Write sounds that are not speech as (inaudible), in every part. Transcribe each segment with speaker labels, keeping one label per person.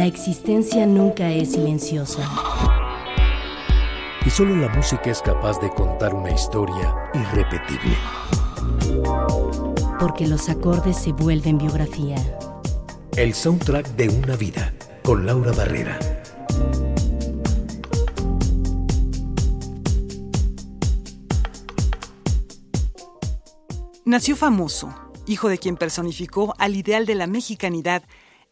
Speaker 1: La existencia nunca es silenciosa.
Speaker 2: Y solo la música es capaz de contar una historia irrepetible.
Speaker 1: Porque los acordes se vuelven biografía.
Speaker 2: El soundtrack de una vida, con Laura Barrera.
Speaker 3: Nació famoso, hijo de quien personificó al ideal de la mexicanidad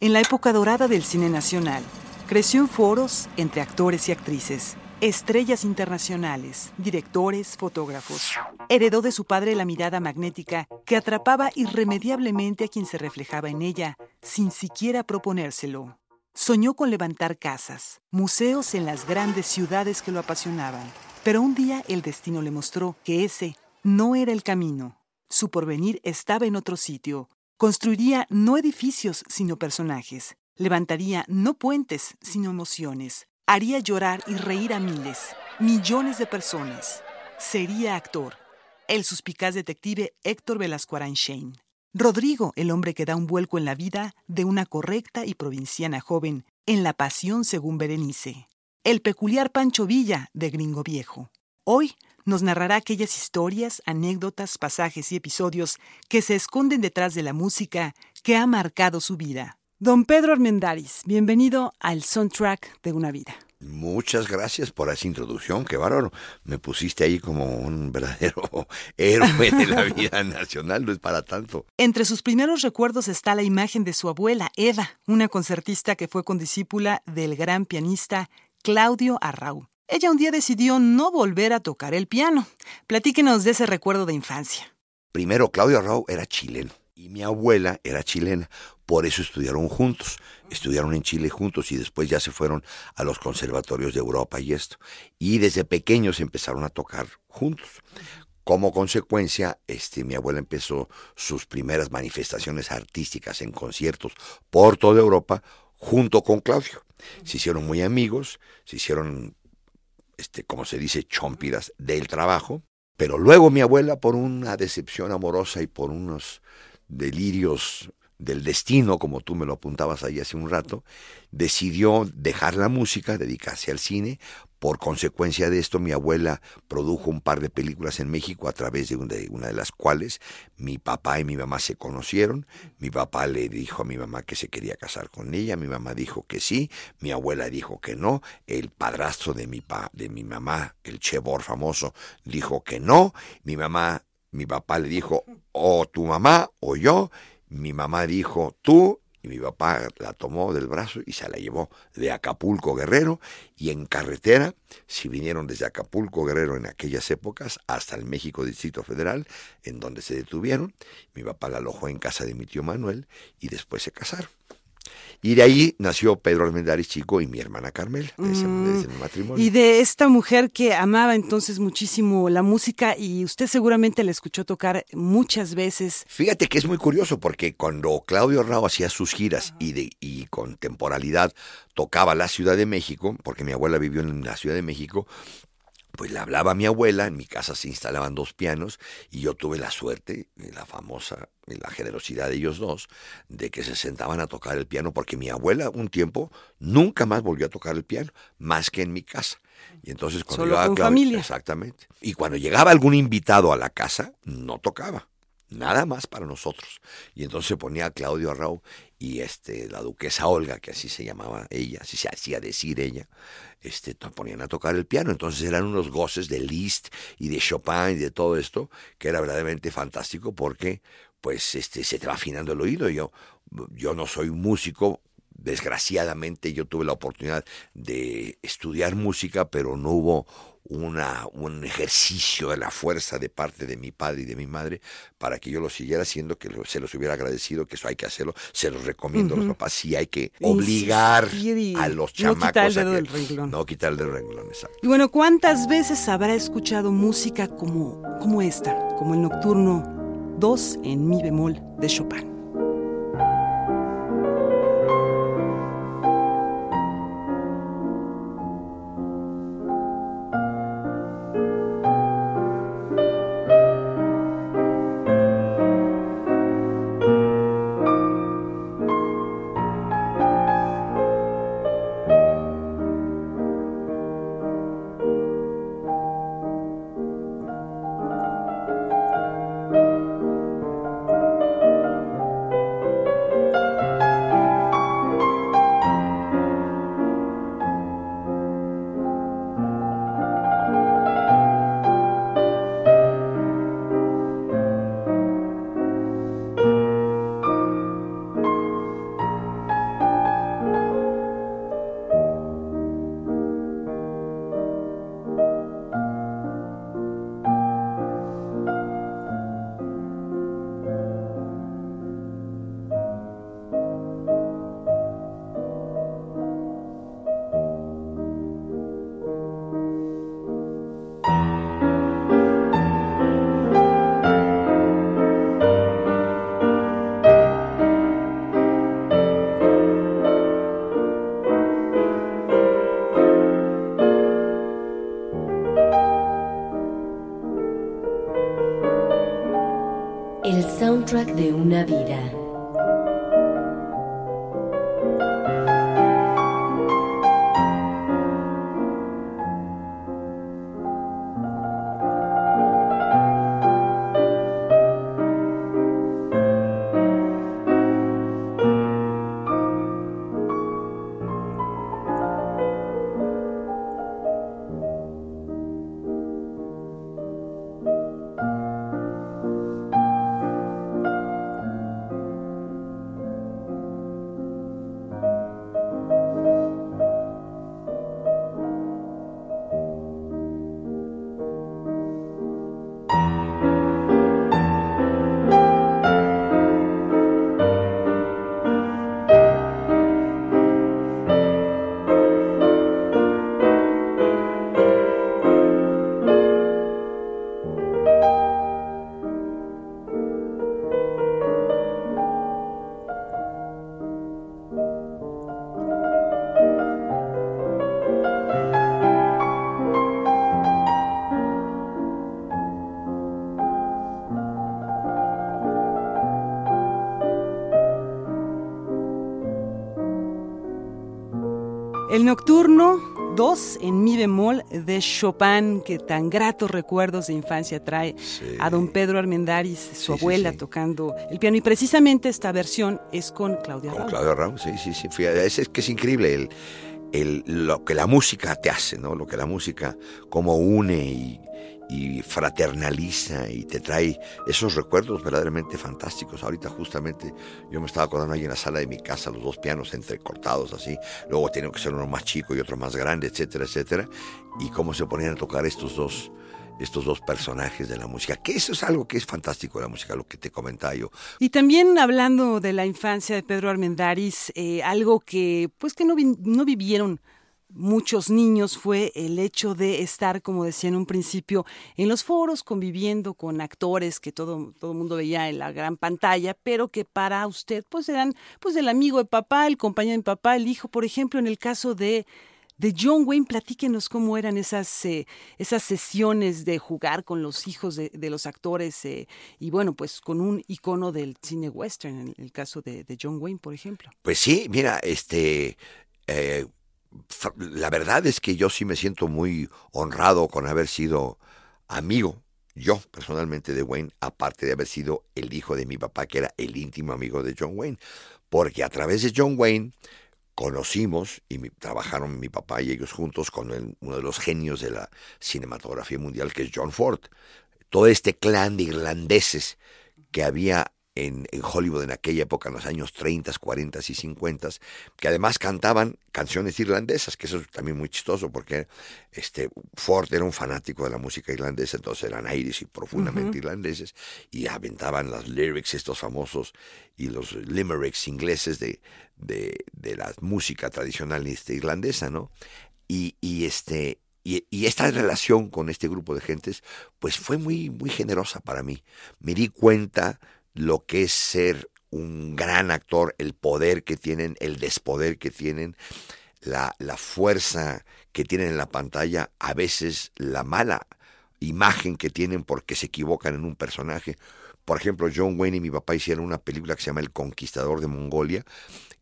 Speaker 3: en la época dorada del cine nacional. Creció en foros entre actores y actrices, estrellas internacionales, directores, fotógrafos. Heredó de su padre la mirada magnética que atrapaba irremediablemente a quien se reflejaba en ella, sin siquiera proponérselo. Soñó con levantar casas, museos en las grandes ciudades que lo apasionaban. Pero un día el destino le mostró que ese no era el camino. Su porvenir estaba en otro sitio. Construiría no edificios, sino personajes. Levantaría no puentes, sino emociones. Haría llorar y reír a miles, millones de personas. Sería actor. El suspicaz detective Héctor Velasco Shane. Rodrigo, el hombre que da un vuelco en la vida de una correcta y provinciana joven, en La Pasión según Berenice. El peculiar Pancho Villa de Gringo Viejo. Hoy nos narrará aquellas historias, anécdotas, pasajes y episodios que se esconden detrás de la música que ha marcado su vida. Don Pedro Armendáriz, bienvenido al soundtrack de una vida.
Speaker 4: Muchas gracias por esa introducción, qué bárbaro. Me pusiste ahí como un (laughs) verdadero héroe de la (laughs) vida nacional, no es para tanto.
Speaker 3: Entre sus primeros recuerdos está la imagen de su abuela, Eva, una concertista que fue condiscípula del gran pianista Claudio Arrau. Ella un día decidió no volver a tocar el piano. Platíquenos de ese recuerdo de infancia.
Speaker 4: Primero, Claudio Arrau era chileno y mi abuela era chilena. Por eso estudiaron juntos. Estudiaron en Chile juntos y después ya se fueron a los conservatorios de Europa y esto. Y desde pequeños empezaron a tocar juntos. Como consecuencia, este, mi abuela empezó sus primeras manifestaciones artísticas en conciertos por toda Europa junto con Claudio. Se hicieron muy amigos, se hicieron este, como se dice, chompiras del trabajo. Pero luego mi abuela, por una decepción amorosa y por unos delirios del destino, como tú me lo apuntabas ahí hace un rato, decidió dejar la música, dedicarse al cine. Por consecuencia de esto, mi abuela produjo un par de películas en México a través de una de las cuales mi papá y mi mamá se conocieron. Mi papá le dijo a mi mamá que se quería casar con ella, mi mamá dijo que sí, mi abuela dijo que no, el padrastro de mi, pa, de mi mamá, el chebor famoso, dijo que no, mi mamá, mi papá le dijo o tu mamá o yo, mi mamá dijo tú y mi papá la tomó del brazo y se la llevó de Acapulco Guerrero y en carretera, si vinieron desde Acapulco Guerrero en aquellas épocas hasta el México Distrito Federal, en donde se detuvieron, mi papá la alojó en casa de mi tío Manuel y después se casaron. Y de ahí nació Pedro Almendares Chico y mi hermana Carmela, de ese,
Speaker 3: mm. matrimonio. Y de esta mujer que amaba entonces muchísimo la música y usted seguramente la escuchó tocar muchas veces.
Speaker 4: Fíjate que es muy curioso porque cuando Claudio Rao hacía sus giras y, de, y con temporalidad tocaba la Ciudad de México, porque mi abuela vivió en la Ciudad de México, pues le hablaba a mi abuela, en mi casa se instalaban dos pianos y yo tuve la suerte, la famosa, la generosidad de ellos dos, de que se sentaban a tocar el piano, porque mi abuela un tiempo nunca más volvió a tocar el piano, más que en mi casa. Y entonces cuando
Speaker 3: Solo con familia.
Speaker 4: Exactamente. Y cuando llegaba algún invitado a la casa, no tocaba nada más para nosotros. Y entonces ponía a Claudio Arrau y este, la duquesa Olga, que así se llamaba ella, así se hacía decir ella, este, ponían a tocar el piano. Entonces eran unos goces de Liszt y de Chopin y de todo esto, que era verdaderamente fantástico porque pues este, se te va afinando el oído. Yo, yo no soy músico, desgraciadamente yo tuve la oportunidad de estudiar música, pero no hubo una, un ejercicio de la fuerza de parte de mi padre y de mi madre para que yo lo siguiera haciendo, que se los hubiera agradecido, que eso hay que hacerlo, se los recomiendo a los papás, sí hay que obligar a los chamacos no quitar el
Speaker 3: dedo del renglón.
Speaker 4: No quitar el dedo del renglón, exacto.
Speaker 3: Y bueno, ¿cuántas veces habrá escuchado música como, como esta, como el Nocturno 2 en mi bemol de Chopin?
Speaker 1: Soundtrack de una vida.
Speaker 3: El nocturno 2 en mi bemol de Chopin, que tan gratos recuerdos de infancia trae a don Pedro Armendáriz, su abuela, tocando el piano. Y precisamente esta versión es con Claudia
Speaker 4: Con Claudia Raúl, sí, sí, sí. Es, que es increíble el, el, lo que la música te hace, ¿no? Lo que la música como une y, y fraternaliza y te trae esos recuerdos verdaderamente fantásticos. Ahorita justamente yo me estaba acordando ahí en la sala de mi casa, los dos pianos entrecortados así, luego tienen que ser uno más chico y otro más grande, etcétera, etcétera, y cómo se ponían a tocar estos dos estos dos personajes de la música, que eso es algo que es fantástico de la música, lo que te comentaba yo.
Speaker 3: Y también hablando de la infancia de Pedro Armendáriz, eh, algo que pues que no, no vivieron muchos niños fue el hecho de estar, como decía en un principio, en los foros conviviendo con actores que todo todo mundo veía en la gran pantalla, pero que para usted pues eran pues el amigo de papá, el compañero de papá, el hijo, por ejemplo, en el caso de de John Wayne, platíquenos cómo eran esas, eh, esas sesiones de jugar con los hijos de, los actores eh, y bueno, pues con un icono del cine western, en el caso de, de John Wayne, por ejemplo.
Speaker 4: Pues sí, mira, este, eh, la verdad es que yo sí me siento muy honrado con haber sido amigo, yo personalmente de Wayne, aparte de haber sido el hijo de mi papá, que era el íntimo amigo de John Wayne, porque a través de John Wayne conocimos y trabajaron mi papá y ellos juntos con uno de los genios de la cinematografía mundial, que es John Ford. Todo este clan de irlandeses que había en, Hollywood en aquella época, en los años 30, 40 y 50, que además cantaban canciones irlandesas, que eso es también muy chistoso, porque este, Ford era un fanático de la música irlandesa, entonces eran irish y profundamente irlandeses, y aventaban las lyrics, estos famosos, y los limericks ingleses de, de, de la música tradicional este, irlandesa, ¿no? Y, y este, y, y, esta relación con este grupo de gentes, pues fue muy, muy generosa para mí. Me di cuenta lo que es ser un gran actor, el poder que tienen, el despoder que tienen, la, la fuerza que tienen en la pantalla, a veces la mala imagen que tienen porque se equivocan en un personaje. Por ejemplo, John Wayne y mi papá hicieron una película que se llama El Conquistador de Mongolia,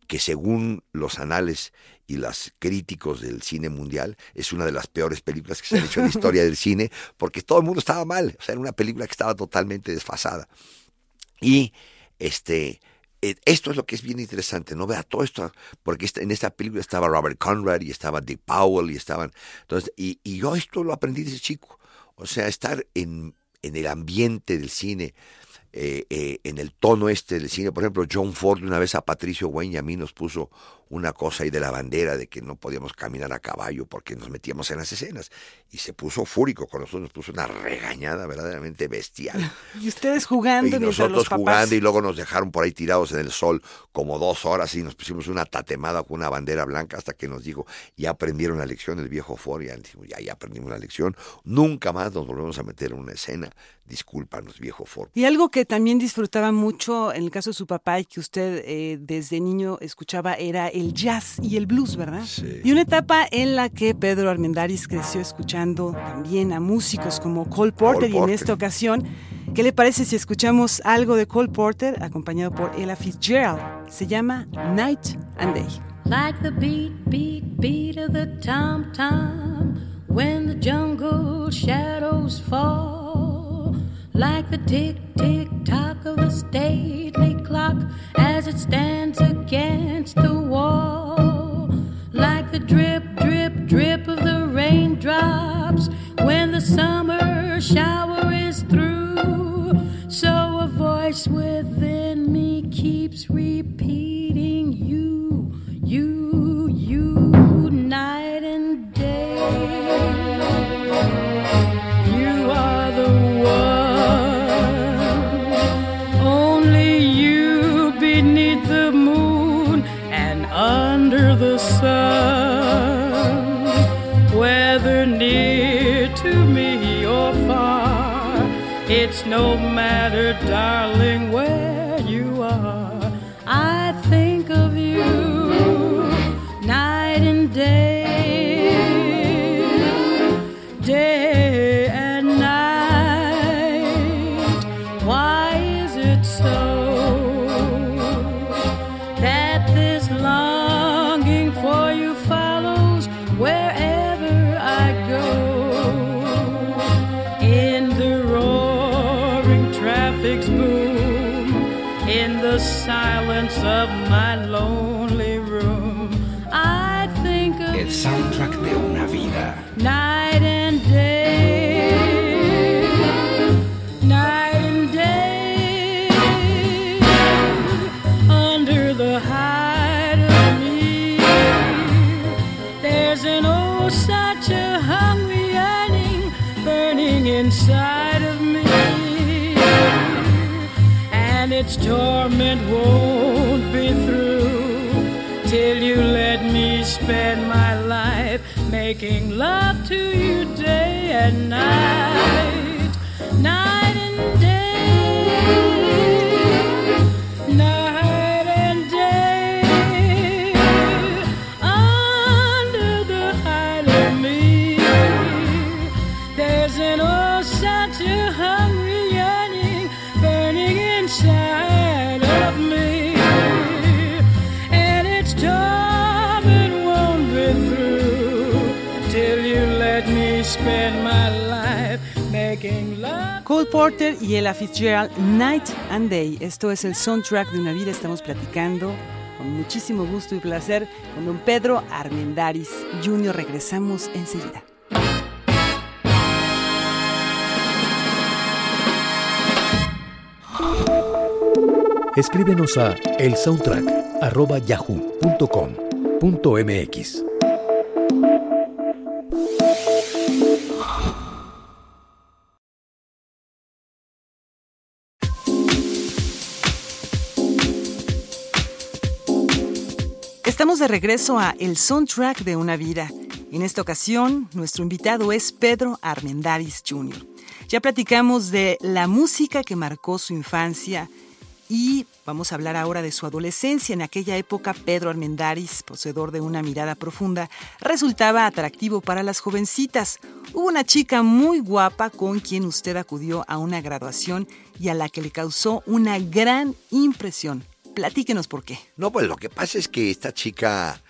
Speaker 4: que según los anales y los críticos del cine mundial es una de las peores películas que se han hecho en la historia del cine, porque todo el mundo estaba mal, o sea, era una película que estaba totalmente desfasada. Y este, eh, esto es lo que es bien interesante, ¿no? Vea todo esto, porque en esta película estaba Robert Conrad y estaba Dick Powell y estaban, entonces, y, y yo esto lo aprendí desde chico, o sea, estar en, en el ambiente del cine, eh, eh, en el tono este del cine. Por ejemplo, John Ford una vez a Patricio Wayne y a mí nos puso una cosa ahí de la bandera de que no podíamos caminar a caballo porque nos metíamos en las escenas. Y se puso fúrico con nosotros, nos puso una regañada verdaderamente bestial. (laughs)
Speaker 3: Y ustedes jugando.
Speaker 4: Y nosotros jugando y luego nos dejaron por ahí tirados en el sol como dos horas y nos pusimos una tatemada con una bandera blanca hasta que nos dijo, ya aprendieron la lección el viejo Ford, ya, ya, ya aprendimos la lección, nunca más nos volvemos a meter en una escena, discúlpanos viejo Ford.
Speaker 3: Y algo que también disfrutaba mucho en el caso de su papá y que usted eh, desde niño escuchaba era el jazz y el blues, ¿verdad?
Speaker 4: Sí.
Speaker 3: Y una etapa en la que Pedro Armendáriz creció escuchando también a músicos como Cole Porter,
Speaker 4: Cole
Speaker 3: y en
Speaker 4: Porter.
Speaker 3: esta ocasión ¿Qué le parece si escuchamos algo de Cole Porter acompañado por Ella Fitzgerald? Se llama Night and Day.
Speaker 5: Like the beat, beat, beat of the tom tom when the jungle shadows fall. Like the tick, tick, tock of the stately clock as it stands against the wall. Like the drip, drip, drip of the raindrops when the summer shower is through. So a voice within me keeps repeating you, you, you, night and day. You are the one, the sun. Whether near to me or far, it's no matter, darling, where the silence of my lonely making love to you day and night,
Speaker 3: Porter y Ella Fitzgerald, Night and Day. Esto es el soundtrack de una vida. Estamos platicando con muchísimo gusto y placer con don Pedro Armendaris Jr. Regresamos enseguida.
Speaker 2: Escríbenos a elsoundtrack@yahoo.com.mx.
Speaker 3: Estamos de regreso a El Soundtrack de una vida. En esta ocasión, nuestro invitado es Pedro Armendaris Jr. Ya platicamos de la música que marcó su infancia y vamos a hablar ahora de su adolescencia. En aquella época, Pedro Armendaris, poseedor de una mirada profunda, resultaba atractivo para las jovencitas. Hubo una chica muy guapa con quien usted acudió a una graduación y a la que le causó una gran impresión. Platíquenos por qué.
Speaker 4: No, pues lo que pasa es que esta chica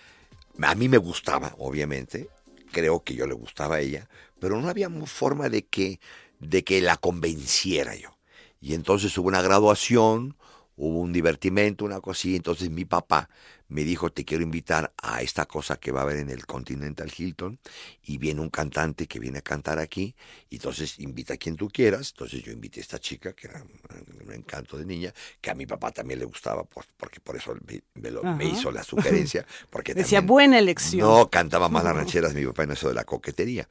Speaker 4: a mí me gustaba, obviamente. Creo que yo le gustaba a ella, pero no había forma de que de que la convenciera yo. Y entonces hubo una graduación, hubo un divertimento, una cosilla. Entonces mi papá me dijo, te quiero invitar a esta cosa que va a haber en el Continental Hilton. Y viene un cantante que viene a cantar aquí. Y entonces invita a quien tú quieras. Entonces yo invité a esta chica, que era un, encanto de niña, que a mi papá también le gustaba, por- porque por eso me, me lo- me hizo la sugerencia. Porque (laughs)
Speaker 3: Decía,
Speaker 4: también-
Speaker 3: buena elección.
Speaker 4: no, cantaba más las (laughs) rancheras mi papá en eso de la coquetería.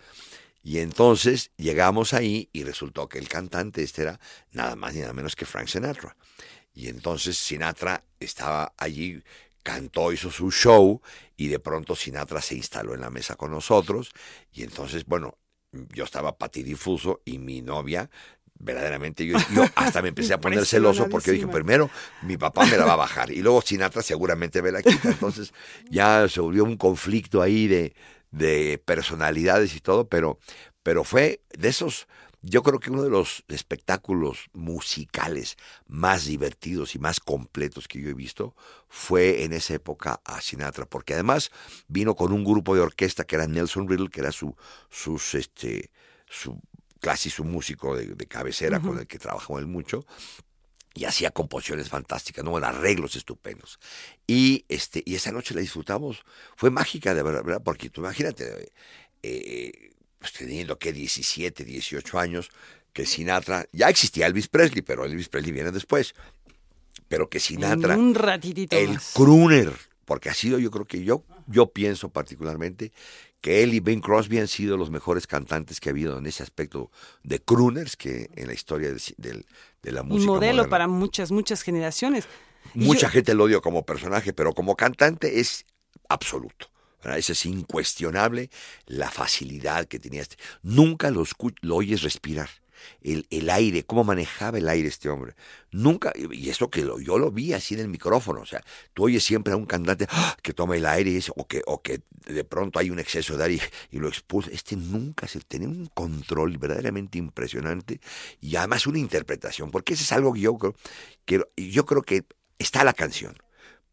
Speaker 4: Y entonces llegamos ahí y resultó que el cantante este era nada más ni nada menos que Frank Sinatra. Y entonces Sinatra estaba allí, cantó, hizo su show y de pronto Sinatra se instaló en la mesa con nosotros. Y entonces, bueno, yo estaba patidifuso y mi novia verdaderamente yo, yo hasta me empecé a poner celoso porque dije, primero mi papá me la va a bajar y luego Sinatra seguramente me la quita. Entonces ya se volvió un conflicto ahí de, de personalidades y todo, pero, pero fue de esos, yo creo que uno de los espectáculos musicales más divertidos y más completos que yo he visto fue en esa época a Sinatra, porque además vino con un grupo de orquesta que era Nelson Riddle, que era su, sus, este, su casi su músico de, cabecera con el que trabajó él mucho, y hacía composiciones fantásticas, ¿no? arreglos estupendos. Y, este, y esa noche la disfrutamos, fue mágica de verdad, porque tú imagínate, eh, pues teniendo que 17, 18 años, que Sinatra, ya existía Elvis Presley, pero Elvis Presley viene después, pero que Sinatra,
Speaker 3: un ratitito
Speaker 4: el crooner, porque ha sido yo creo que yo, yo pienso particularmente que él y Ben Crosby han sido los mejores cantantes que ha habido en ese aspecto de crooners que en la historia de la música.
Speaker 3: Un modelo para muchas, muchas generaciones.
Speaker 4: Mucha gente lo odia como personaje, pero como cantante es absoluto. Eso es incuestionable la facilidad que tenía este. Nunca lo, lo oyes respirar el, el, aire, cómo manejaba el aire este hombre. Nunca, y eso que lo, yo lo vi así en el micrófono, o sea, tú oyes siempre a un cantante ¡ah! que toma el aire o, que, o que de pronto hay un exceso de aire y, lo expulsa. Este nunca se tenía un control verdaderamente impresionante y además una interpretación, porque eso es algo que yo creo, yo creo que está la canción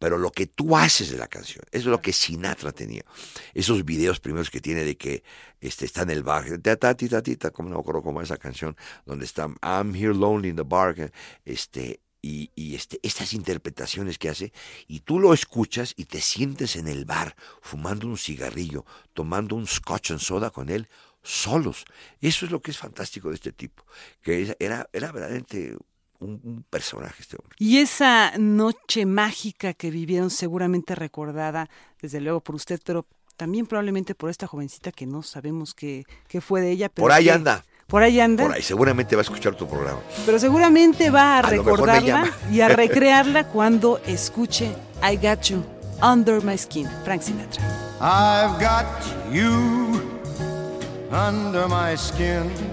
Speaker 4: pero lo que tú haces de la canción, eso es lo que Sinatra tenía. Esos videos primeros que tiene de que este, está en el bar, ta, como no acuerdo cómo esa canción, donde está I'm here lonely in the bar, este, y, y este, estas interpretaciones que hace, y tú lo escuchas y te sientes en el bar fumando un cigarrillo, tomando un scotch and soda con él, solos. Eso es lo que es fantástico de este tipo, que era, era verdaderamente un, personaje este hombre.
Speaker 3: Y esa noche mágica que vivieron, seguramente recordada, desde luego por usted, pero también probablemente por esta jovencita que no sabemos qué, fue de ella.
Speaker 4: por ahí anda.
Speaker 3: Por ahí anda.
Speaker 4: Por ahí, seguramente va a escuchar tu programa.
Speaker 3: Pero seguramente va a, recordarla y a (laughs) recrearla cuando escuche I Got You Under My Skin, Frank Sinatra.
Speaker 6: I've got you under my skin.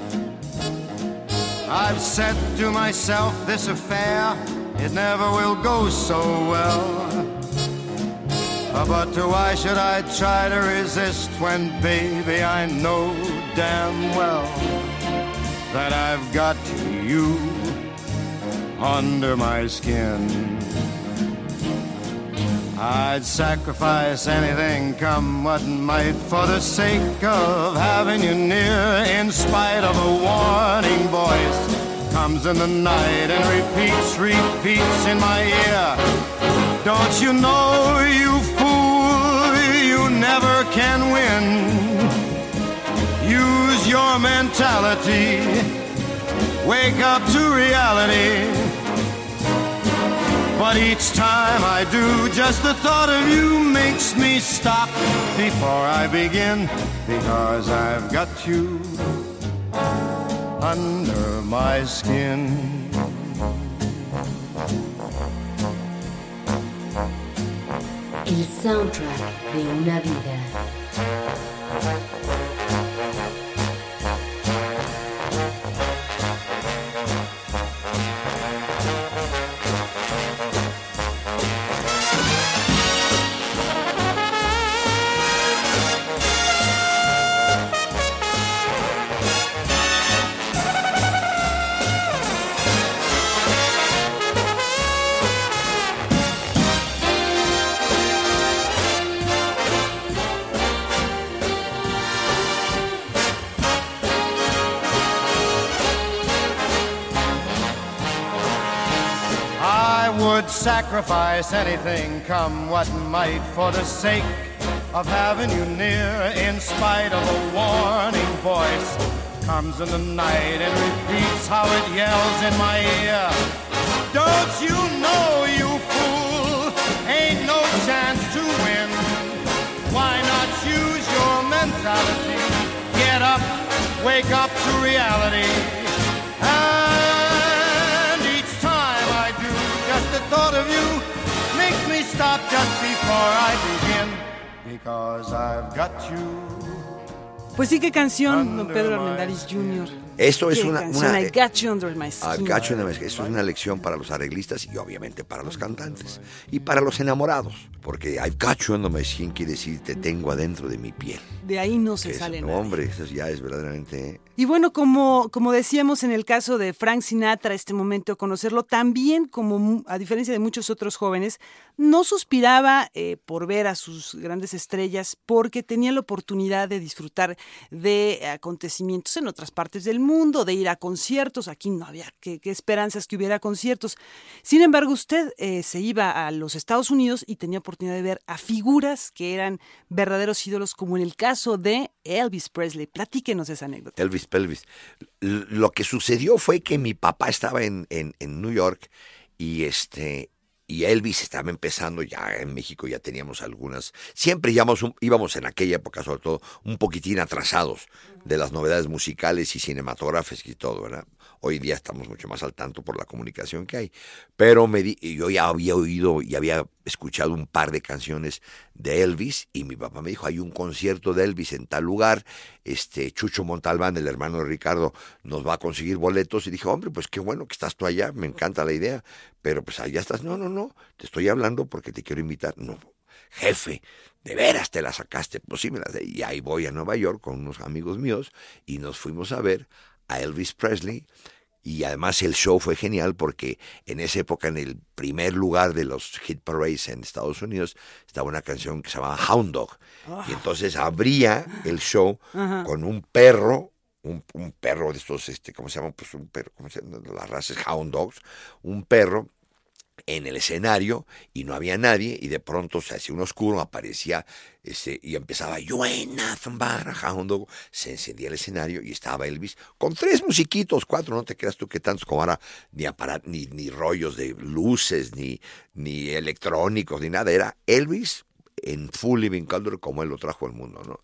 Speaker 6: I've said to myself, this affair, it never will go so well. But why should I try to resist when, baby, I know damn well that I've got you under my skin? I'd sacrifice anything, come what might, for the sake of having you near. In spite of a warning voice, comes in the night and repeats, repeats in my ear. Don't you know, you fool, you never can win. Use your mentality, wake up to reality. But each time I do, just the thought of you makes me stop before I begin. Because I've got you under my skin.
Speaker 1: El soundtrack de una vida.
Speaker 6: Sacrifice anything, come what might, for the sake of having you near. In spite of a warning voice, comes in the night and repeats how it yells in my ear. Don't you know, you fool, ain't no chance to win. Why not use your mentality? Get up, wake up to reality. Thought of you makes me stop just before I begin. Because I've got you.
Speaker 3: Pues sí, qué canción, don Pedro Armendáriz Jr.
Speaker 4: Esto es una, una-
Speaker 3: I got you under my skin.
Speaker 4: I got you. Esto es una lección para los arreglistas y obviamente para los cantantes y para los enamorados, porque I've got you under my skin quiere decir te tengo adentro de mi piel.
Speaker 3: De ahí no se sale
Speaker 4: no,
Speaker 3: nada.
Speaker 4: hombre, eso ya es verdaderamente
Speaker 3: Y bueno, como, como decíamos en el caso de Frank Sinatra, este momento conocerlo, también como a diferencia de muchos otros jóvenes, no suspiraba eh, por ver a sus grandes estrellas porque tenía la oportunidad de disfrutar de acontecimientos en otras partes del mundo, de ir a conciertos. Aquí no había qué esperanzas que hubiera conciertos. Sin embargo, usted eh, se iba a los Estados Unidos y tenía oportunidad de ver a figuras que eran verdaderos ídolos, como en el caso de Elvis Presley. Platíquenos esa anécdota.
Speaker 4: Elvis Pelvis. Lo que sucedió fue que mi papá estaba en, en, en New York y este y Elvis estaba empezando ya en México, ya teníamos algunas. Siempre íbamos, íbamos en aquella época, sobre todo, un poquitín atrasados de las novedades musicales y cinematográficas y todo, ¿verdad? Hoy día estamos mucho más al tanto por la comunicación que hay. Pero me di- yo ya había oído y había escuchado un par de canciones de Elvis y mi papá me dijo, hay un concierto de Elvis en tal lugar, este Chucho Montalbán, el hermano de Ricardo, nos va a conseguir boletos y dije, hombre, pues qué bueno que estás tú allá, me encanta la idea, pero pues allá estás, no, no, no, te estoy hablando porque te quiero invitar, no, jefe, de veras te la sacaste, pues sí me la y ahí voy a Nueva York con unos amigos míos y nos fuimos a ver a Elvis Presley. Y además el show fue genial porque en esa época en el primer lugar de los hit parades en Estados Unidos estaba una canción que se llamaba Hound Dog. Y entonces abría el show con un perro un, un perro de estos este cómo se llama pues un perro cómo se llama las razas Hound Dogs. Un perro en el escenario y no había nadie y de pronto se hacía un oscuro, aparecía este, y empezaba You ain't nothing but a hound dog". Se encendía el escenario y estaba Elvis con tres musiquitos, cuatro, no te creas tú que tantos como ahora, ni aparat, ni, ni rollos de luces, ni, ni electrónicos, ni nada. Era Elvis en full living color como él lo trajo al mundo, ¿no?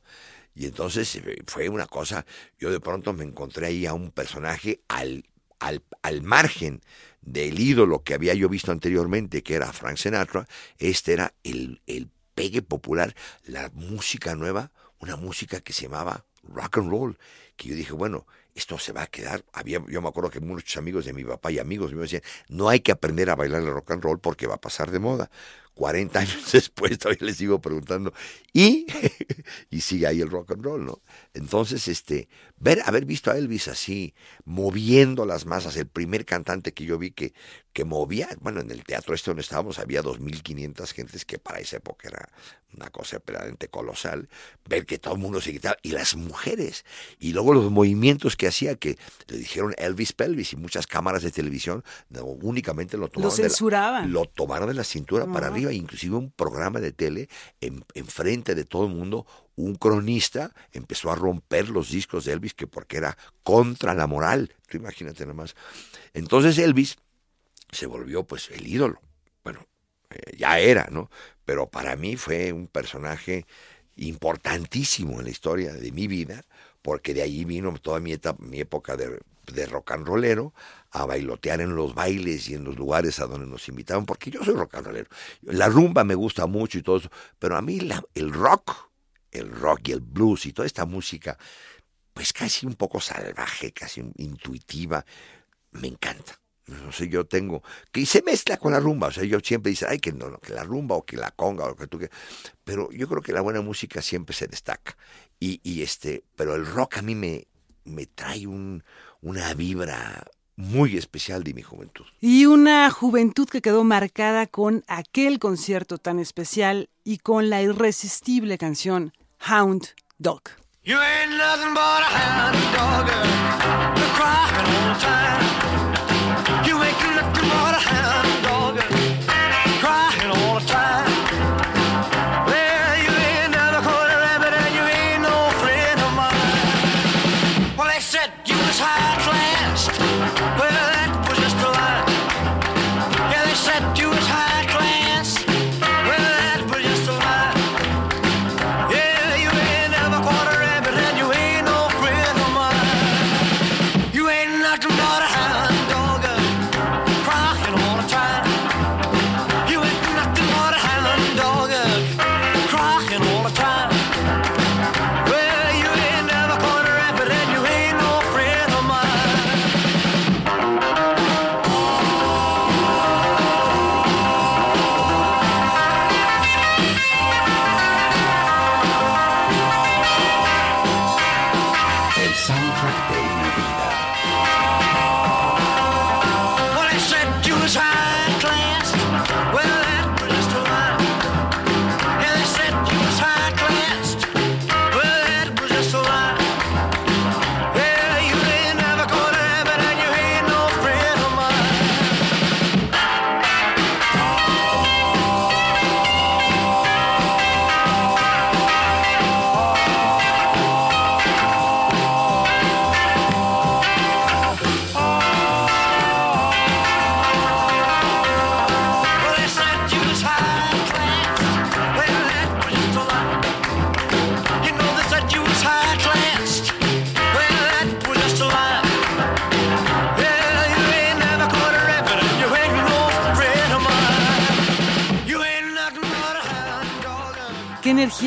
Speaker 4: Y entonces eh, fue una cosa, yo de pronto me encontré ahí a un personaje al, al, al margen del ídolo que había yo visto anteriormente, que era Frank Sinatra, este era el, el pegue popular, la música nueva, una música que se llamaba rock and roll, que yo dije, bueno, esto se va a quedar. Había, yo me acuerdo que muchos amigos de mi papá y amigos me decían, no hay que aprender a bailar el rock and roll porque va a pasar de moda. 40 años (laughs) después todavía les sigo preguntando, y, (laughs) y sigue ahí el rock and roll, ¿no? Entonces, este, ver, haber visto a Elvis así, moviendo las masas, el primer cantante que yo vi que, que movía, bueno, en el teatro este donde estábamos había 2.500 gentes, que para esa época era una cosa verdaderamente colosal, ver que todo el mundo se quitaba, y las mujeres, y luego los movimientos que hacía, que le dijeron Elvis Pelvis, y muchas cámaras de televisión no, únicamente lo tomaron de la-
Speaker 3: censuraban.
Speaker 4: lo tomaron de la cintura para
Speaker 3: Ajá.
Speaker 4: Arriba, inclusive un programa de tele en, enfrente de todo el mundo, un cronista empezó a romper los discos de Elvis que porque era contra la moral, tú imagínate nomás. Entonces Elvis se volvió pues el ídolo. Bueno, eh, ya era, ¿no? Pero para mí fue un personaje importantísimo en la historia de mi vida, porque de ahí vino toda mi, etapa, mi época de, de rock and rollero, a bailotear en los bailes y en los lugares a donde nos invitaban, porque yo soy rock and rollero. La rumba me gusta mucho y todo eso, pero a mí el rock, el rock y el blues y toda esta música, pues casi un poco salvaje, casi intuitiva, me encanta. No sé, yo tengo, que se mezcla con la rumba, o sea, yo siempre dice, ay, que no, no, que la rumba o que la conga o lo que tú quieras, pero yo creo que la buena música siempre se destaca. Y, y este, pero el rock a mí me, me trae un, una vibra muy especial de mi juventud.
Speaker 3: Y una juventud que quedó marcada con aquel concierto tan especial y con la irresistible canción Hound Dog.
Speaker 7: You ain't nothing but a hound dog, you're crying all the time. You ain't nothing but a hound dog,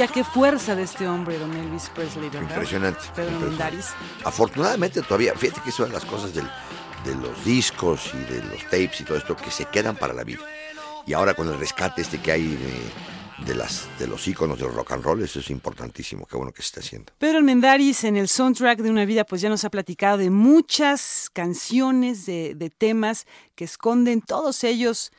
Speaker 3: qué fuerza de este hombre, don Elvis Presley, ¿verdad?
Speaker 4: Impresionante.
Speaker 3: Pedro
Speaker 4: impresionante.
Speaker 3: Mendaris.
Speaker 4: Afortunadamente todavía, fíjate que de las cosas del- de los discos y de los tapes y todo esto que se quedan para la vida. Y ahora con el rescate este que hay de, de las, de los íconos del rock and roll, eso es importantísimo, qué bueno que se está haciendo.
Speaker 3: Pedro Almendaris en el soundtrack de una vida pues ya nos ha platicado de muchas canciones, de, de temas que esconden todos ellos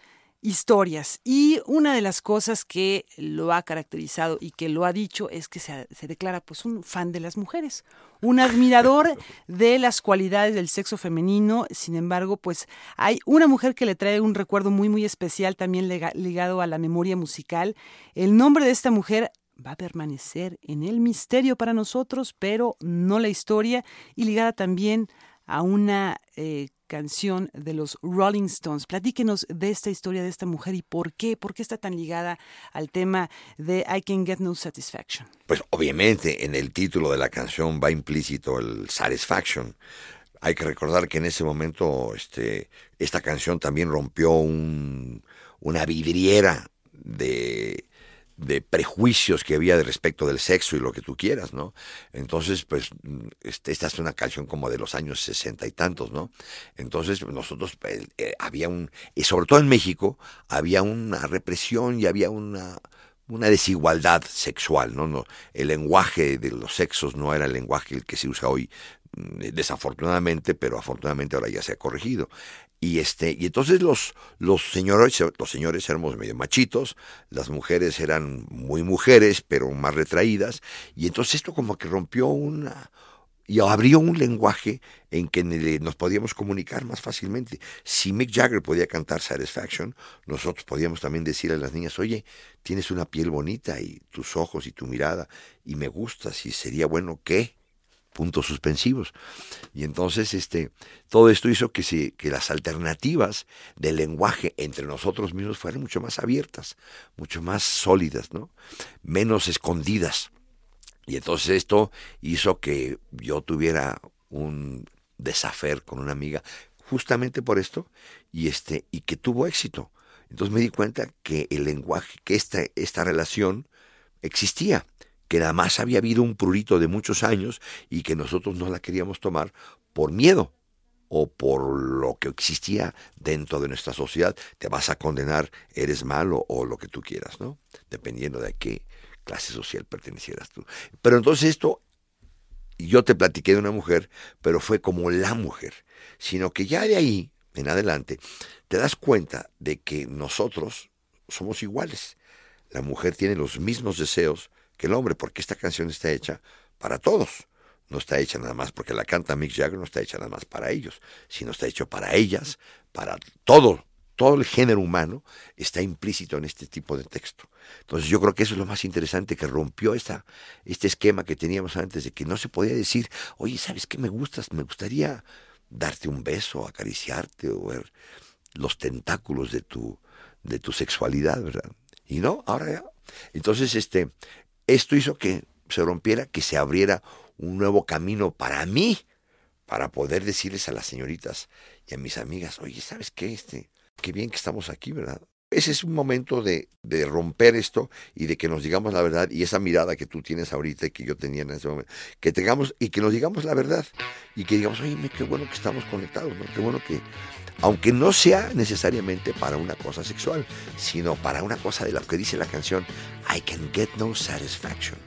Speaker 3: historias. Y una de las cosas que lo ha caracterizado y que lo ha dicho es que se, se declara pues un fan de las mujeres, un admirador (laughs) de las cualidades del sexo femenino. Sin embargo, pues hay una mujer que le trae un recuerdo muy muy especial también lega- ligado a la memoria musical. El nombre de esta mujer va a permanecer en el misterio para nosotros, pero no la historia, y ligada también a una eh, canción de los Rolling Stones. Platíquenos de esta historia de esta mujer y por qué, por qué está tan ligada al tema de I Can Get No Satisfaction.
Speaker 4: Pues obviamente en el título de la canción va implícito el satisfaction. Hay que recordar que en ese momento este, esta canción también rompió un- una vidriera de, de prejuicios que había de respecto del sexo y lo que tú quieras, ¿no? Entonces, pues, este, esta es una canción como de los años sesenta y tantos, ¿no? Entonces, nosotros, eh, eh, había un, y sobre todo en México, había una represión y había una, una desigualdad sexual, ¿no? no El lenguaje de los sexos no era el lenguaje el que se usa hoy, mm, desafortunadamente, pero afortunadamente ahora ya se ha corregido. Y este, y entonces los, los señores, los señores éramos medio machitos, las mujeres eran muy mujeres, pero más retraídas, y entonces esto como que rompió una, y abrió un lenguaje en que ne- nos podíamos comunicar más fácilmente. Si Mick Jagger podía cantar Satisfaction, nosotros podíamos también decirle a las niñas, oye, tienes una piel bonita y tus ojos y tu mirada, y me gustas, y sería bueno que, puntos suspensivos. Y entonces este, todo esto hizo que, se, que las alternativas del lenguaje entre nosotros mismos fueran mucho más abiertas, mucho más sólidas, ¿no? menos escondidas. Y entonces esto hizo que yo tuviera un desafer con una amiga justamente por esto y este y que tuvo éxito. Entonces me di cuenta que el lenguaje, que esta, esta relación existía, que nada más había habido un prurito de muchos años y que nosotros no la queríamos tomar por miedo o por lo que existía dentro de nuestra sociedad. Te vas a condenar, eres malo o lo que tú quieras, ¿no? Dependiendo de a qué clase social pertenecieras tú. Pero entonces esto, yo te platiqué de una mujer, pero fue como la mujer, sino que ya de ahí en adelante te das cuenta de que nosotros somos iguales. La mujer tiene los mismos deseos que el hombre, porque esta canción está hecha para todos. No está hecha nada más porque la canta Mick Jagger, no está hecha nada más para ellos, sino está hecho para ellas, para todo, todo el género humano está implícito en este tipo de texto. Entonces yo creo que eso es lo más interesante que rompió esta, este esquema que teníamos antes de que no se podía decir, oye, ¿sabes qué me gustas? Me gustaría darte un beso, acariciarte o ver los tentáculos de tu, de tu sexualidad, ¿verdad? Y no, ahora ya. Entonces, este, esto hizo que se rompiera, que se abriera un nuevo camino para mí, para poder decirles a las señoritas y a mis amigas, oye, ¿sabes qué? Este, qué bien que estamos aquí, ¿verdad? Ese es un momento de, de romper esto y de que nos digamos la verdad y esa mirada que tú tienes ahorita y que yo tenía en ese momento, que tengamos y que nos digamos la verdad y que digamos, oye, qué bueno que estamos conectados, ¿no? Qué bueno que, aunque no sea necesariamente para una cosa sexual, sino para una cosa de lo que dice la canción, I can get no satisfaction,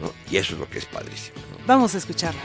Speaker 4: ¿no? Y eso es lo que es padrísimo, ¿no?
Speaker 3: Vamos a escucharla.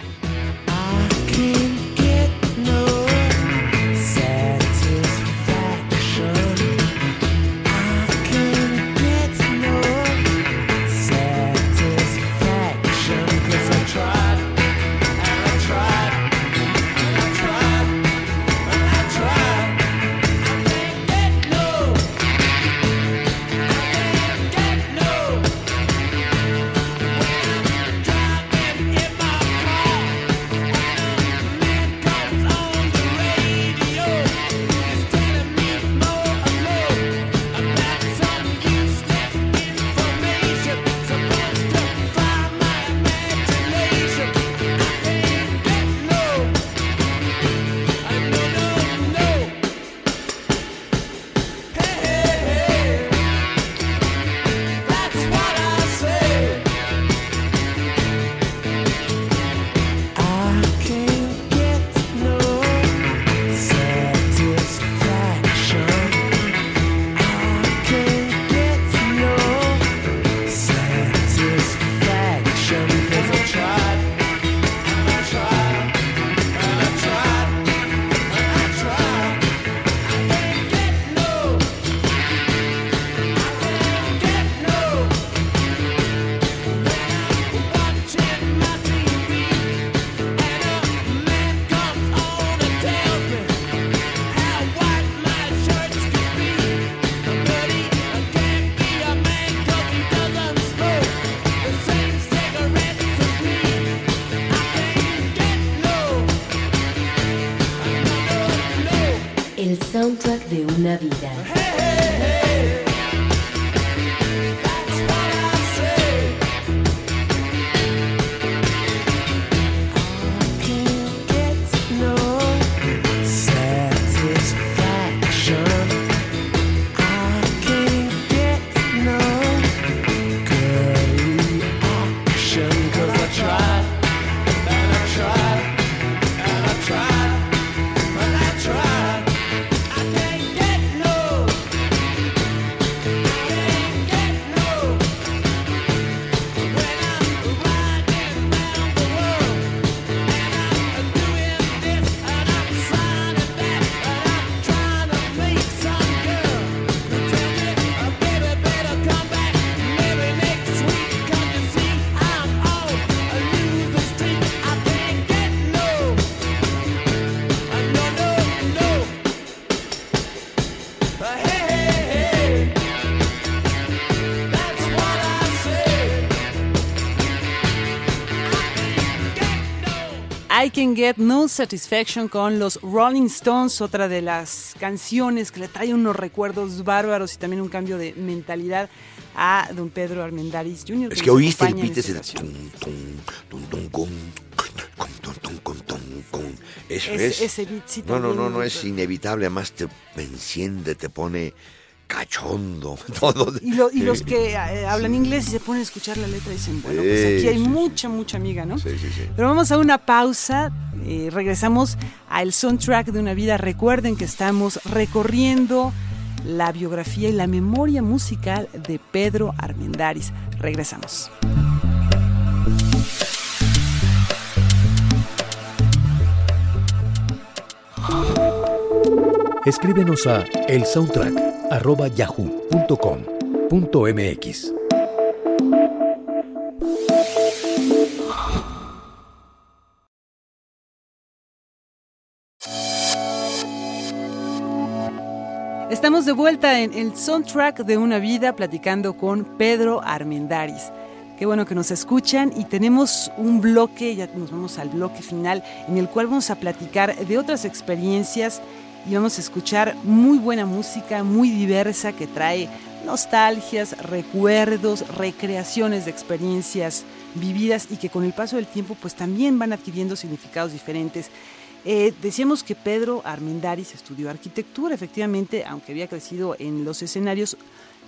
Speaker 3: Can Get No Satisfaction con los Rolling Stones, otra de las canciones que le trae unos recuerdos bárbaros y también un cambio de mentalidad a don Pedro Armendáriz Jr.
Speaker 4: Es
Speaker 3: que
Speaker 4: oíste el beat ese. Eso
Speaker 3: Es-
Speaker 4: es.
Speaker 3: ese beat sí
Speaker 4: no, no, no, no es inevitable. Además te enciende, te pone cachondo. (laughs) Todo.
Speaker 3: Y, lo- y los que eh, hablan inglés y se ponen a escuchar la letra dicen, bueno, pues aquí hay
Speaker 4: sí, sí.
Speaker 3: mucha, mucha amiga, ¿no?
Speaker 4: Sí, sí, sí.
Speaker 3: Pero vamos a una pausa, eh, regresamos al soundtrack de una vida. Recuerden que estamos recorriendo la biografía y la memoria musical de Pedro Armendáriz. Regresamos. (laughs)
Speaker 2: Escríbenos a elsoundtrack@yahoo.com.mx.
Speaker 3: Estamos de vuelta en el soundtrack de una vida platicando con Pedro Armendáriz. Qué bueno que nos escuchan y tenemos un bloque, ya nos vamos al bloque final, en el cual vamos a platicar de otras experiencias y vamos a escuchar muy buena música, muy diversa, que trae nostalgias, recuerdos, recreaciones de experiencias vividas y que con el paso del tiempo pues también van adquiriendo significados diferentes. Eh, decíamos que Pedro Armendáriz estudió arquitectura, efectivamente, aunque había crecido en los escenarios,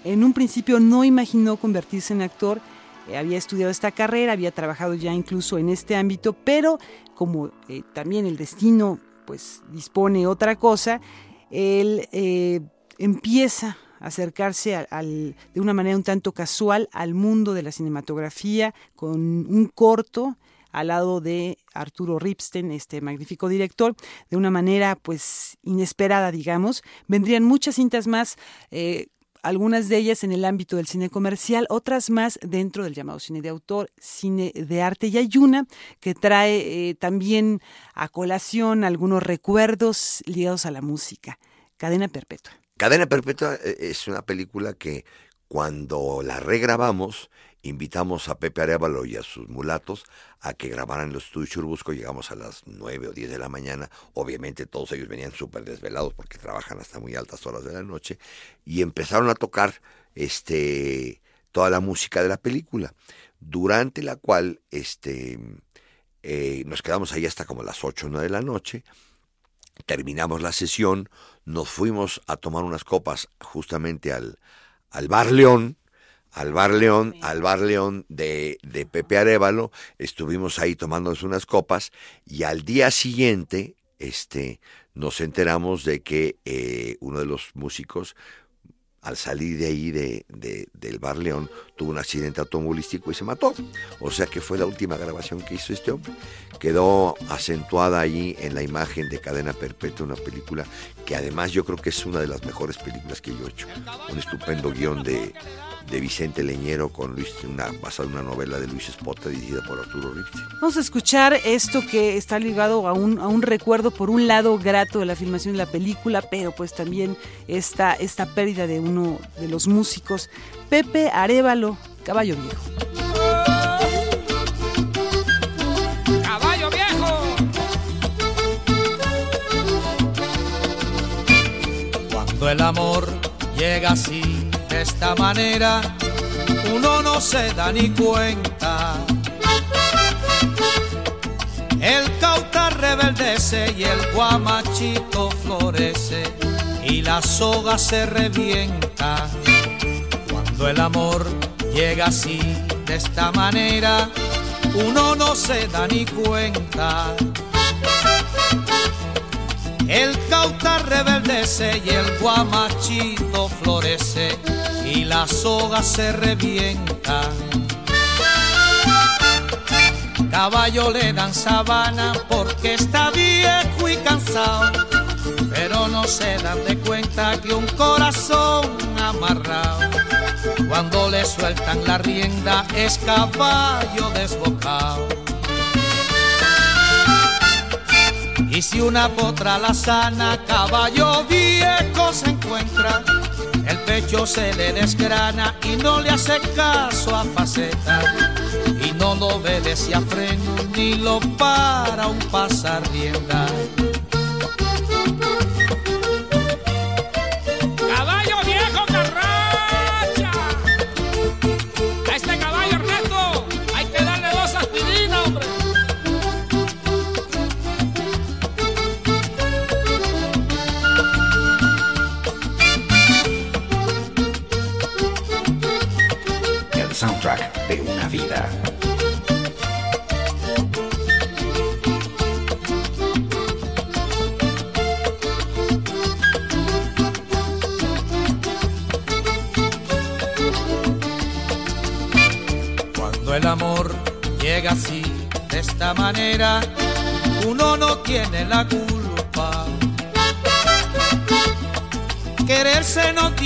Speaker 3: en un principio no imaginó convertirse en actor, eh, había estudiado esta carrera, había trabajado ya incluso en este ámbito, pero como eh, también el destino pues dispone otra cosa, él eh, empieza a acercarse al- de una manera un tanto casual al mundo de la cinematografía con un corto al lado de Arturo Ripstein, este magnífico director, de una manera pues inesperada, digamos. Vendrían muchas cintas más, eh, algunas de ellas en el ámbito del cine comercial, otras más dentro del llamado cine de autor, cine de arte. Y hay una que trae eh, también a colación algunos recuerdos ligados a la música. Cadena Perpetua.
Speaker 4: Cadena Perpetua eh, es una película que cuando la regrabamos, invitamos a Pepe Arevalo y a sus mulatos a que grabaran los estudios Churubusco. Llegamos a las 9 o 10 de la mañana. Obviamente todos ellos venían súper desvelados porque trabajan hasta muy altas horas de la noche. Y empezaron a tocar este, toda la música de la película. Durante la cual este, eh, nos quedamos ahí hasta como las 8 o 9 de la noche terminamos la sesión, nos fuimos a tomar unas copas justamente al, al Bar León, al Bar León, al Bar León de, de Pepe Arevalo, estuvimos ahí tomándonos unas copas y al día siguiente este, nos enteramos de que eh, uno de los músicos al salir de ahí de, de- del Bar León tuvo un accidente automovilístico y se mató. O sea que fue la última grabación que hizo este hombre. Quedó acentuada ahí en la imagen de Cadena Perpetua, una película que además yo creo que es una de las mejores películas que yo he hecho. Un estupendo guion de, de Vicente Leñero con Luis, una, basada en una novela de Luis Espota dirigida por Arturo Ripstein.
Speaker 3: Vamos a escuchar esto que está ligado a un, a un recuerdo, por un lado, grato de la filmación de la película, pero pues también esta, esta pérdida de uno de los músicos, Pepe Arevalo, Caballo Viejo.
Speaker 8: ¡Caballo viejo! Cuando el amor llega así, de esta manera, uno no se da ni cuenta. El cauta rebeldece y el guamachito florece y la soga se revienta. Cuando el amor llega así, de esta manera, uno no se da ni cuenta. El cauta rebeldece y el guamachito florece y la soga se revienta. Caballo le dan sabana porque está viejo y cansado, pero no se dan de cuenta que un corazón amarrado, cuando le sueltan la rienda es caballo desbocado. Y si una potra la sana, caballo viejo se encuentra, el pecho se le desgrana y no le hace caso a faceta. Y no lo obedece a freno ni lo para un pasar rienda.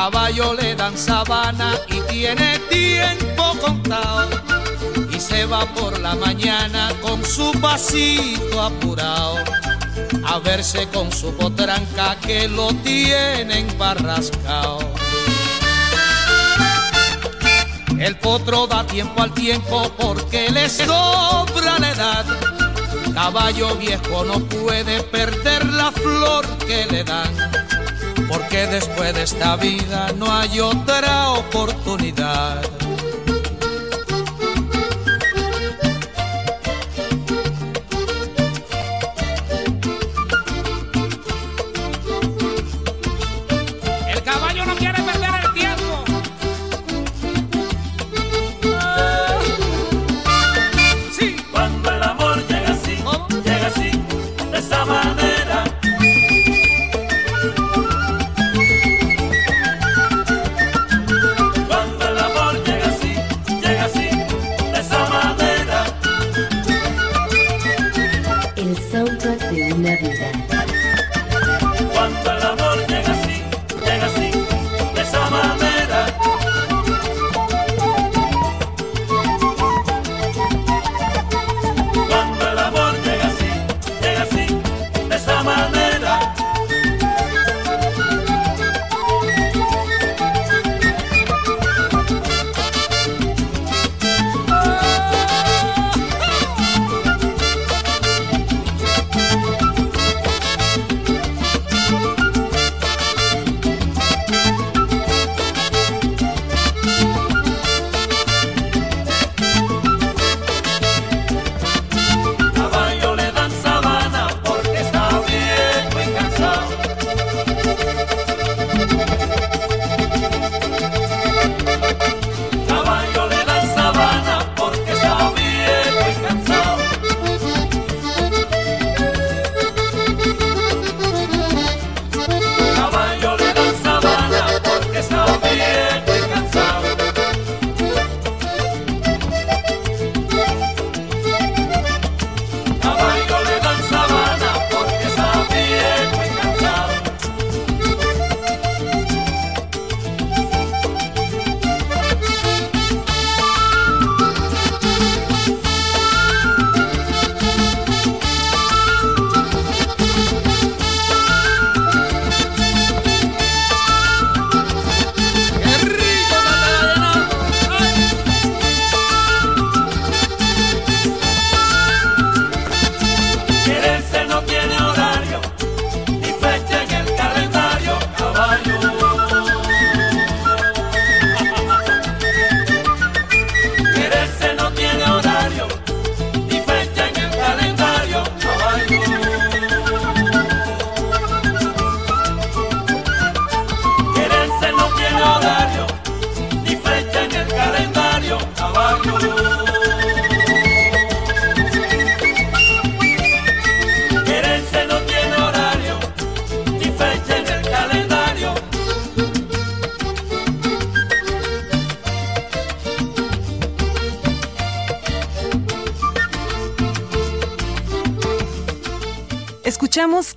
Speaker 8: Caballo le dan sabana y tiene tiempo contado y se va por la mañana con su pasito apurado a verse con su potranca que lo tienen barrascao. El potro da tiempo al tiempo porque le sobra la edad. Caballo viejo no puede perder la flor que le dan, porque después de esta vida no hay otra oportunidad.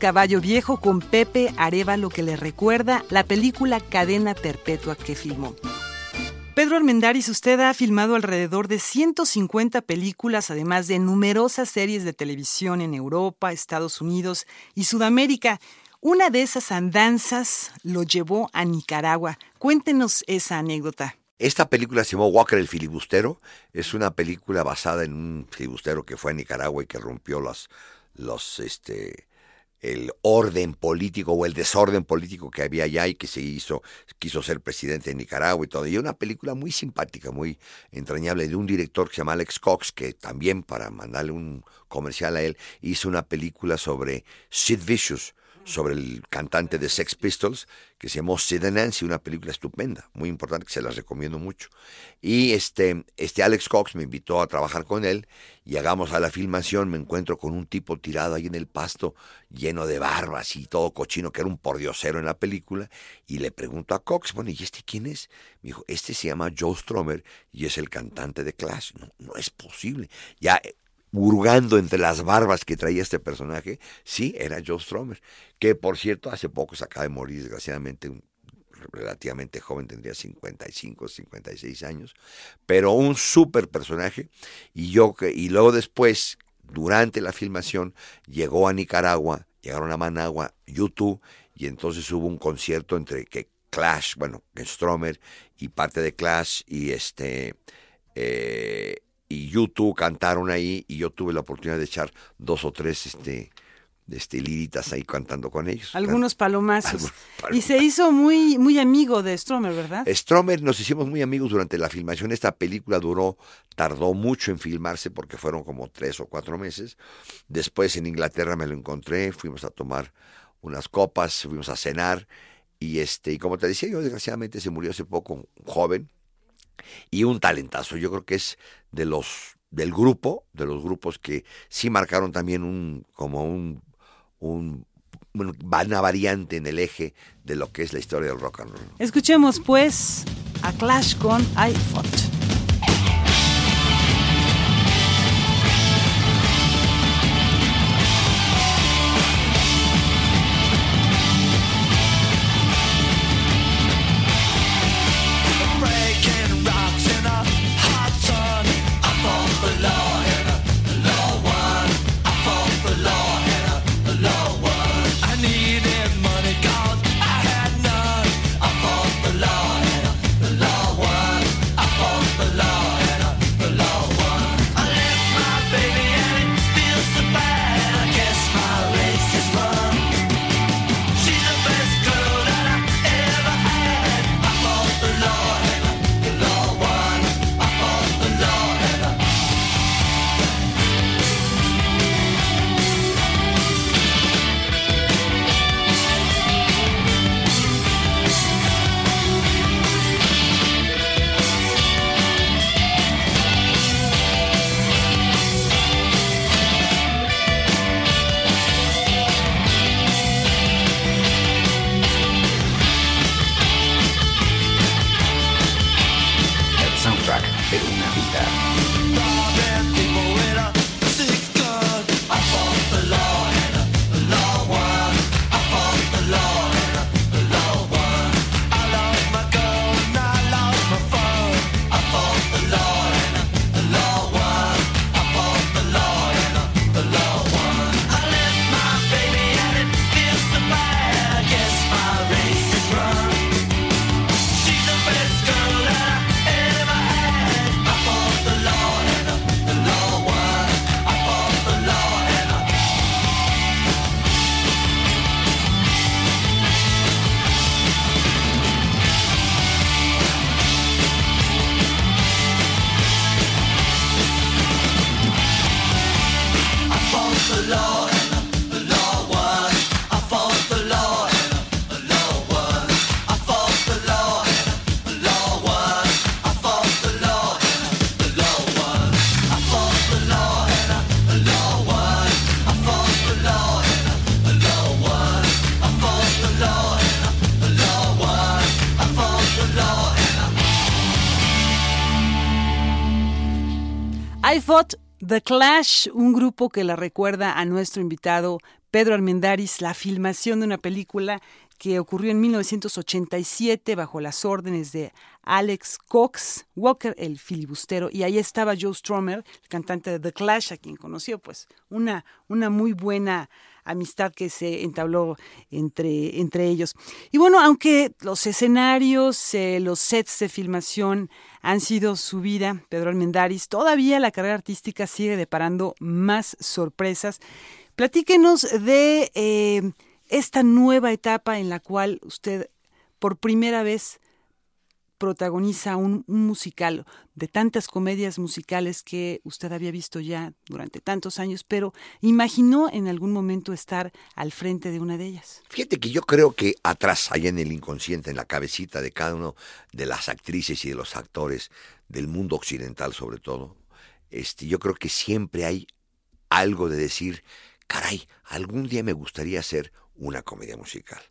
Speaker 9: Caballo
Speaker 7: Viejo con Pepe Arevalo que le recuerda la película Cadena Perpetua que filmó. Pedro Armendáriz, usted ha filmado alrededor de 150 películas, además de numerosas series de televisión en Europa, Estados Unidos y Sudamérica. Una de esas andanzas lo llevó a Nicaragua. Cuéntenos esa anécdota.
Speaker 4: Esta película se llamó Walker el filibustero. Es una película basada en un filibustero que fue a Nicaragua y que rompió los, los, este, el orden político o el desorden político que había allá y que se hizo, quiso ser presidente de Nicaragua y todo. Y una película muy simpática, muy entrañable, de un director que se llama Alex Cox, que también para mandarle un comercial a él, hizo una película sobre Sid Vicious, sobre el cantante de Sex Pistols, que se llamó Sid and Nancy, una película estupenda, muy importante, que se las recomiendo mucho. Y este, este Alex Cox me invitó a trabajar con él, y llegamos a la filmación, me encuentro con un tipo tirado ahí en el pasto, lleno de barbas y todo cochino, que era un pordiosero en la película, y le pregunto a Cox, bueno, ¿y este quién es? Me dijo, este se llama Joe Stromer, y es el cantante de Clash. No, no es posible. Ya hurgando entre las barbas que traía este personaje, sí, era Joe Stromer, que por cierto hace poco se acaba de morir, desgraciadamente, relativamente joven, tendría 55, 56 años, pero un súper personaje, y yo y luego después, durante la filmación, llegó a Nicaragua, llegaron a Managua, YouTube, y entonces hubo un concierto entre que Clash, bueno, Stromer y parte de Clash y este eh, y YouTube cantaron ahí y yo tuve la oportunidad de echar dos o tres este este liritas ahí cantando con ellos.
Speaker 7: Algunos palomazos. Y se hizo muy muy amigo de Stromer, ¿verdad?
Speaker 4: Stromer nos hicimos muy amigos durante la filmación. Esta película duró, tardó mucho en filmarse porque fueron como tres o cuatro meses. Después en Inglaterra me lo encontré, fuimos a tomar unas copas, fuimos a cenar y este y como te decía yo desgraciadamente se murió hace poco, joven, y un talentazo. Yo creo que es de los del grupo, de los grupos que sí marcaron también un como un, un una variante en el eje de lo que es la historia del rock and roll.
Speaker 7: Escuchemos pues a Clash con I The Clash, un grupo que le recuerda a nuestro invitado
Speaker 3: Pedro Armendáriz, la filmación de una película que ocurrió en 1987 bajo las órdenes de Alex Cox, Walker el filibustero, y ahí estaba Joe Stromer, el cantante de The Clash, a quien conoció, pues una, una muy buena amistad que se entabló entre, entre ellos. Y bueno, aunque los escenarios, eh, los sets de filmación han sido su vida, Pedro Almendaris, todavía la carrera artística sigue deparando más sorpresas. Platíquenos de eh, esta nueva etapa en la cual usted por primera vez protagoniza un, un, musical de tantas comedias musicales que usted había visto ya durante tantos años, pero imaginó en algún momento estar al frente de una de ellas.
Speaker 4: Fíjate que yo creo que atrás, allá en el inconsciente, en la cabecita de cada uno de las actrices y de los actores del mundo occidental sobre todo, este, yo creo que siempre hay algo de decir, caray, algún día me gustaría hacer una comedia musical.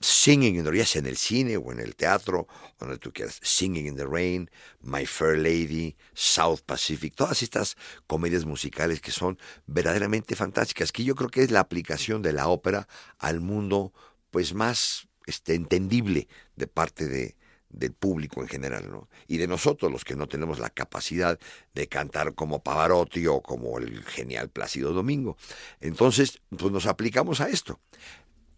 Speaker 4: Singing in the Rain, en el cine o en el teatro, donde tú quieras. Singing in the Rain, My Fair Lady, South Pacific, todas estas comedias musicales que son verdaderamente fantásticas, que yo creo que es la aplicación de la ópera al mundo pues más este, entendible de parte de, del público en general, ¿no? Y de nosotros, los que no tenemos la capacidad de cantar como Pavarotti o como el genial Plácido Domingo. Entonces, pues nos aplicamos a esto.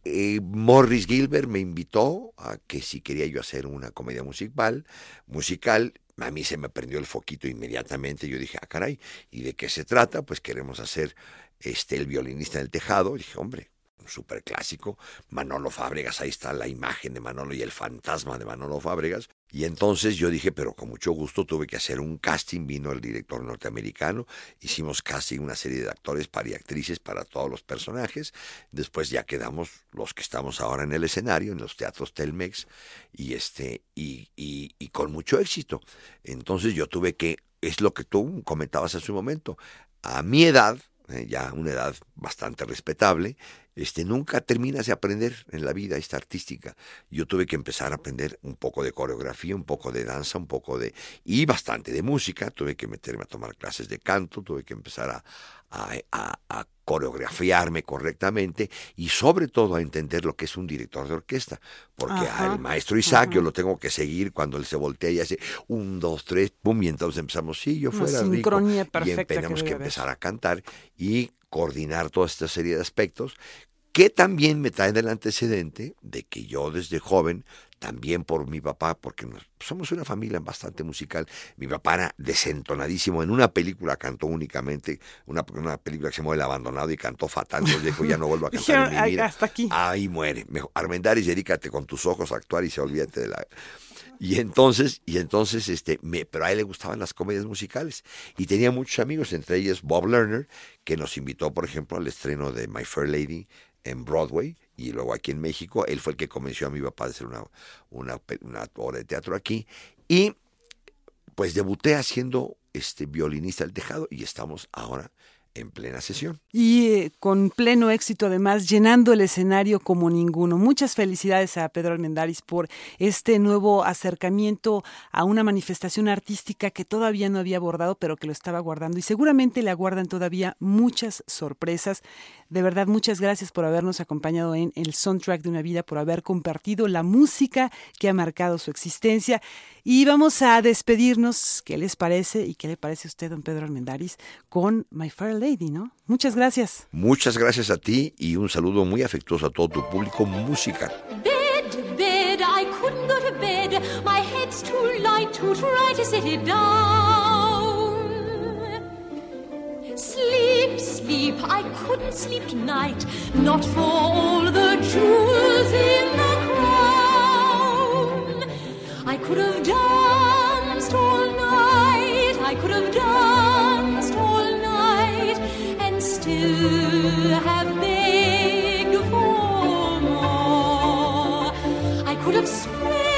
Speaker 4: Eh, Morris Gilbert me invitó a que si quería yo hacer una comedia musical, musical, a mí se me prendió el foquito inmediatamente, yo dije, ah, caray, ¿y de qué se trata? Pues queremos hacer este el violinista en el tejado. Dije, hombre, un super clásico, Manolo Fábregas, ahí está la imagen de Manolo y el fantasma de Manolo Fábregas. Y entonces yo dije, pero con mucho gusto tuve que hacer un casting, vino el director norteamericano, hicimos casting una serie de actores para y actrices para todos los personajes, después ya quedamos los que estamos ahora en el escenario, en los teatros Telmex, y este, y, y, y con mucho éxito. Entonces yo tuve que, es lo que tú comentabas hace un momento, a mi edad, eh, ya una edad bastante respetable, este, nunca terminas de aprender en la vida esta artística. Yo tuve que empezar a aprender un poco de coreografía, un poco de danza, un poco de... y bastante de música. Tuve que meterme a tomar clases de canto, tuve que empezar a, a, a, coreografiarme correctamente y sobre todo a entender lo que es un director de orquesta. Porque
Speaker 3: Ajá,
Speaker 4: al maestro Isaac
Speaker 3: ajá.
Speaker 4: yo lo tengo que seguir cuando él se voltea y hace un, dos, tres, pum, y entonces empezamos, sí, yo
Speaker 3: Una
Speaker 4: fuera rico.
Speaker 3: sincronía
Speaker 4: Y
Speaker 3: que
Speaker 4: tenemos que,
Speaker 3: haber.
Speaker 4: empezar a cantar y coordinar toda esta serie de aspectos que también me traen el antecedente de que yo desde joven, también por mi papá, porque nos- somos una familia bastante musical, mi papá era desentonadísimo, en una película cantó únicamente, una, una película que se llama El Abandonado y cantó fatal, entonces dijo, ya no vuelvo a (laughs) cantar
Speaker 3: Dijeron,
Speaker 4: en mi
Speaker 3: "Ay,
Speaker 4: vida.
Speaker 3: hasta aquí.
Speaker 4: Ahí muere. Mejor, Armendáriz, dedícate con tus ojos a actuar y se olvídate de la... Y entonces, y entonces, este, me, pero a él le gustaban las comedias musicales. Y tenía muchos amigos, entre ellos Bob Lerner, que nos invitó, por ejemplo, al estreno de My Fair Lady en Broadway. Y luego aquí en México, él fue el que convenció a mi papá de hacer una, una, una obra de teatro aquí. Y pues debuté haciendo este violinista del tejado y estamos ahora en plena sesión.
Speaker 3: Y eh, con pleno éxito además, llenando el escenario como ninguno. Muchas felicidades a Pedro Almendaris por este nuevo acercamiento a una manifestación artística que todavía no había abordado, pero que lo estaba guardando. Y seguramente le aguardan todavía muchas sorpresas. De verdad, muchas gracias por habernos acompañado en el soundtrack de una vida, por haber compartido la música que ha marcado su existencia. Y vamos a despedirnos. ¿Qué les parece? ¿Y qué le parece a usted, don Pedro Almendaris, con My Fair Lady, no? Muchas gracias.
Speaker 4: Muchas gracias a ti y un saludo muy afectuoso a todo tu público musical.
Speaker 10: Bed, bed, I couldn't go to bed. My head's too light to try to set it down. Sleep, sleep, I couldn't sleep tonight. Not for all the jewels in the. I could have danced all night. I could have danced all night and still have begged for more. I could have spread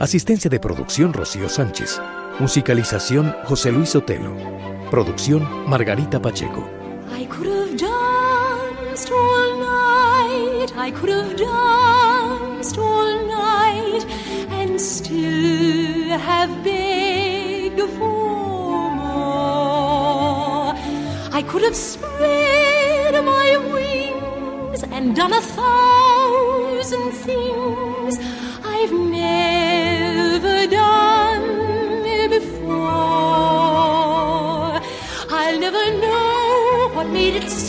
Speaker 2: Asistencia de producción Rocío Sánchez. Musicalización José Luis Otelo. Producción Margarita Pacheco.
Speaker 10: I could have danced all night. I could have danced all night and still have begged for more. I could have spread my wings and done a thousand things I've never done before. I'll never know what made it so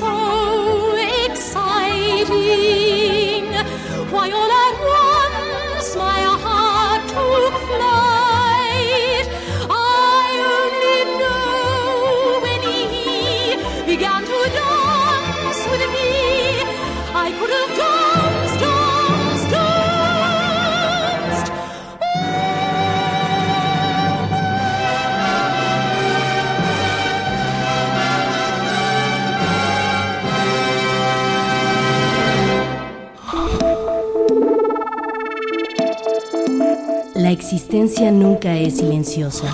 Speaker 1: existencia nunca es silenciosa.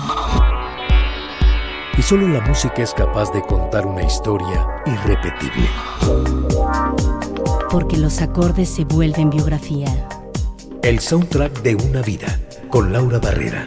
Speaker 2: Y solo la música es capaz de contar una historia irrepetible.
Speaker 1: Porque los acordes se vuelven biografía.
Speaker 2: El soundtrack de una vida con Laura Barrera.